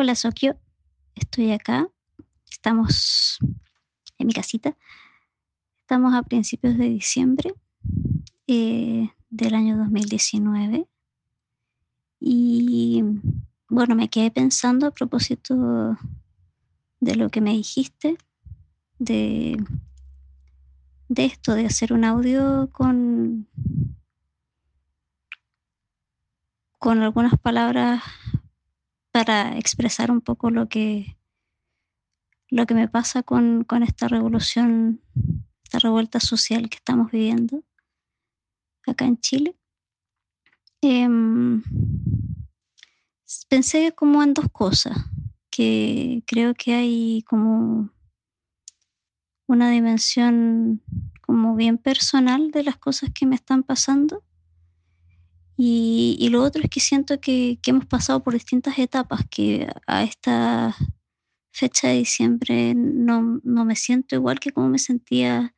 Hola Sokio, estoy acá. Estamos en mi casita. Estamos a principios de diciembre eh, del año 2019. Y bueno, me quedé pensando a propósito de lo que me dijiste, de, de esto, de hacer un audio con, con algunas palabras para expresar un poco lo que, lo que me pasa con, con esta revolución, esta revuelta social que estamos viviendo acá en Chile. Em, pensé como en dos cosas, que creo que hay como una dimensión como bien personal de las cosas que me están pasando. Y, lo otro es que siento que, hemos pasado por distintas etapas, que a esta fecha de diciembre no, no me siento igual que como me sentía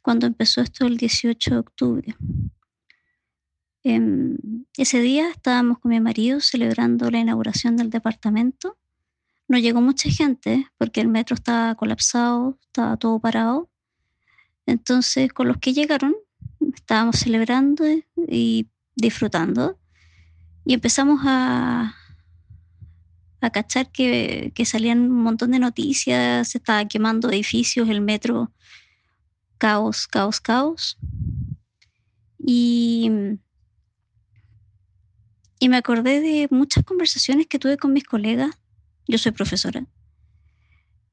cuando empezó esto el 18 de octubre. Em, ese día estábamos con mi marido celebrando la inauguración del departamento. No llegó mucha gente porque el metro estaba colapsado, estaba todo parado. Entonces, con los que llegaron, estábamos celebrando y disfrutando. Y empezamos a, a cachar que, que salían un montón de noticias, se estaba quemando edificios, el metro, caos, caos, caos. Y y me acordé de muchas conversaciones que tuve con mis colegas, yo soy profesora,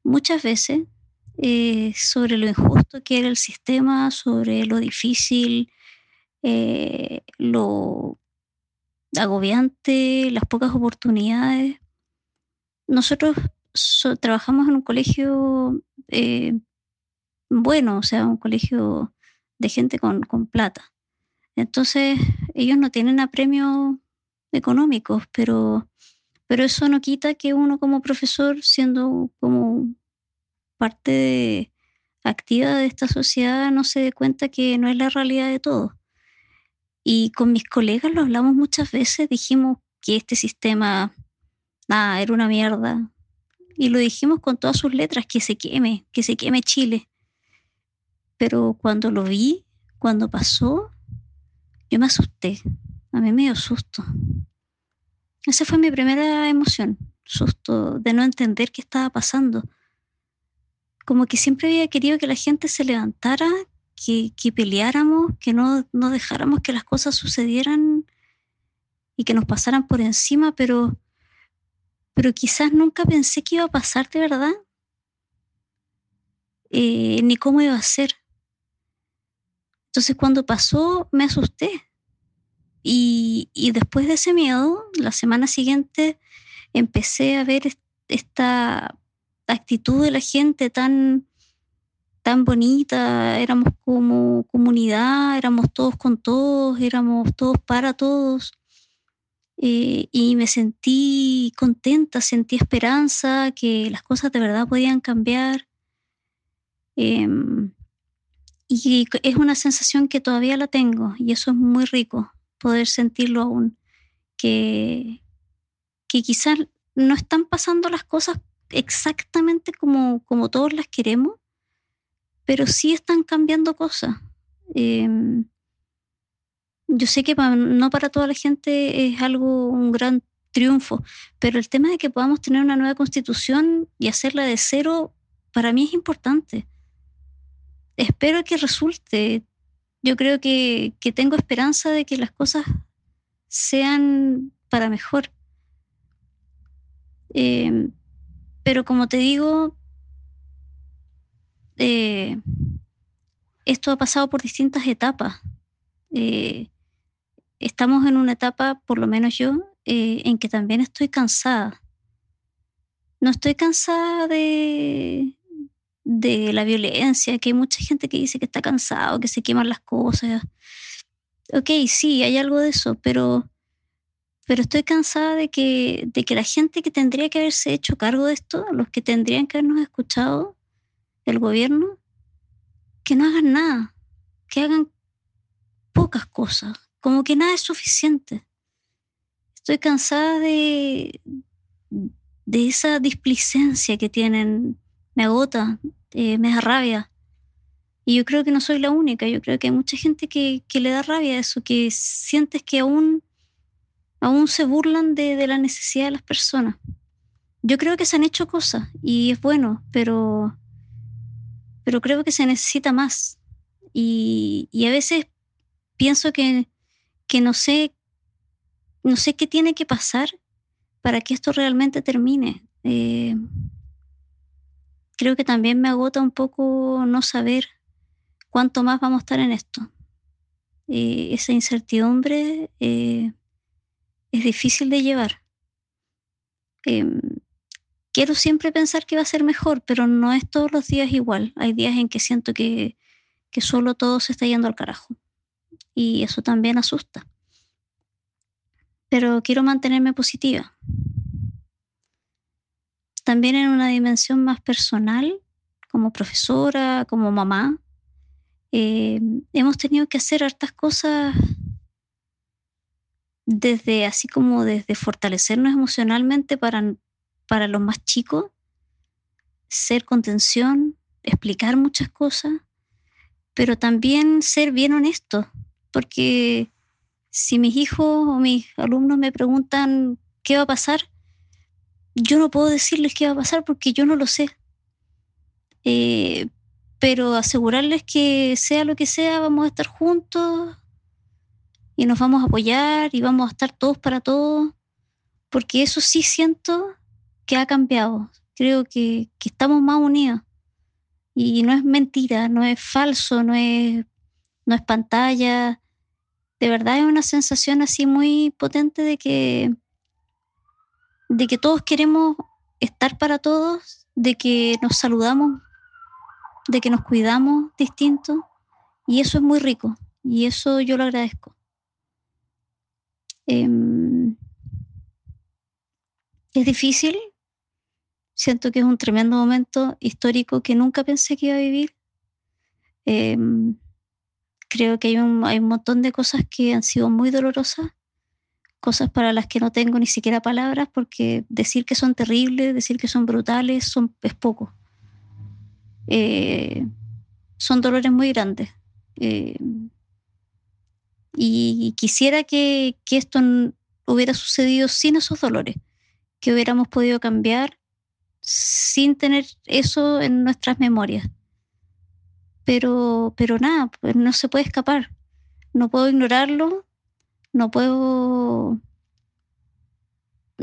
muchas veces eh, sobre lo injusto que era el sistema, sobre lo difícil, eh, lo agobiante, las pocas oportunidades. Nosotros trabajamos en un colegio eh, bueno, o sea, un colegio de gente con, con plata. Entonces, ellos no tienen apremio económicos, pero, pero eso no quita que uno como profesor, siendo como parte activa de esta sociedad, no se dé cuenta que no es la realidad de todo. Y con mis colegas lo hablamos muchas veces, dijimos que este sistema, nada, era una mierda. Y lo dijimos con todas sus letras, que se queme, que se queme Chile. Pero cuando lo vi, cuando pasó, yo me asusté. A mí me dio susto. Esa fue mi primera emoción, susto de no entender qué estaba pasando. Como que siempre había querido que la gente se levantara, que, peleáramos, que no, no dejáramos que las cosas sucedieran y que nos pasaran por encima, pero, pero quizás nunca pensé que iba a pasar de verdad, eh, ni cómo iba a ser. Entonces cuando pasó me asusté, y, después de ese miedo, la semana siguiente empecé a ver esta actitud de la gente tan, tan bonita, éramos como comunidad, éramos todos con todos, éramos todos para todos. Eh, y me sentí contenta, sentí esperanza, que las cosas de verdad podían cambiar. Em, y es una sensación que todavía la tengo y eso es muy rico poder sentirlo aún, que, que quizás no están pasando las cosas exactamente como, como todos las queremos, pero sí están cambiando cosas. Em, yo sé que no para toda la gente es algo, un gran triunfo, pero el tema de que podamos tener una nueva constitución y hacerla de cero, para mí es importante. Espero que resulte yo creo que, tengo esperanza de que las cosas sean para mejor. Em, pero como te digo, eh, esto ha pasado por distintas etapas. Eh, estamos en una etapa, por lo menos yo, eh, en que también estoy cansada. No estoy cansada de, de la violencia, que hay mucha gente que dice que está cansado, que se queman las cosas. Ok, sí, hay algo de eso, pero, pero estoy cansada de que, de que la gente que tendría que haberse hecho cargo de esto, los que tendrían que habernos escuchado, el gobierno, que no hagan nada, que hagan pocas cosas, como que nada es suficiente. Estoy cansada de, de esa displicencia que tienen, me agota, eh, me da rabia. Y yo creo que no soy la única, yo creo que hay mucha gente que, que le da rabia eso, que sientes que aún, aún se burlan de, de, la necesidad de las personas. Yo creo que se han hecho cosas y es bueno, pero, pero creo que se necesita más. Y, y a veces pienso que, que no sé, no sé qué tiene que pasar para que esto realmente termine. Eh, creo que también me agota un poco no saber cuánto más vamos a estar en esto. Eh, esa incertidumbre eh, es difícil de llevar. Quiero siempre pensar que va a ser mejor, pero no es todos los días igual. Hay días en que siento que, que solo todo se está yendo al carajo. Y eso también asusta. Pero quiero mantenerme positiva. También en una dimensión más personal, como profesora, como mamá, eh, hemos tenido que hacer hartas cosas desde así como desde fortalecernos emocionalmente para, para los más chicos, ser contención, explicar muchas cosas, pero también ser bien honesto, porque si mis hijos o mis alumnos me preguntan qué va a pasar, yo no puedo decirles qué va a pasar porque yo no lo sé. Eh, pero asegurarles que sea lo que sea, vamos a estar juntos y nos vamos a apoyar y vamos a estar todos para todos, porque eso sí siento que ha cambiado. Creo que, que estamos más unidos. Y no es mentira, no es falso, no es, no es pantalla. De verdad es una sensación así muy potente de que, de que todos queremos estar para todos, de que nos saludamos de que nos cuidamos distinto y eso es muy rico y eso yo lo agradezco. Em, es difícil, siento que es un tremendo momento histórico que nunca pensé que iba a vivir. Em, creo que hay un, hay un montón de cosas que han sido muy dolorosas, cosas para las que no tengo ni siquiera palabras, porque decir que son terribles, decir que son brutales, son, es poco. Eh, son dolores muy grandes. Eh, y quisiera que, que esto hubiera sucedido sin esos dolores, que hubiéramos podido cambiar sin tener eso en nuestras memorias. Pero, pero nada, pues no se puede escapar. No puedo ignorarlo, no puedo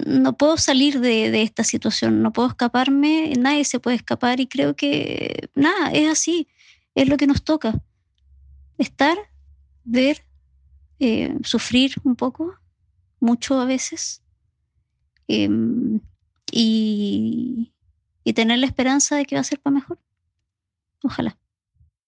no puedo salir de, esta situación, no puedo escaparme, nadie se puede escapar y creo que nada, es así, es lo que nos toca. Estar, ver, eh, sufrir un poco, mucho a veces, em, y, y tener la esperanza de que va a ser para mejor. Ojalá.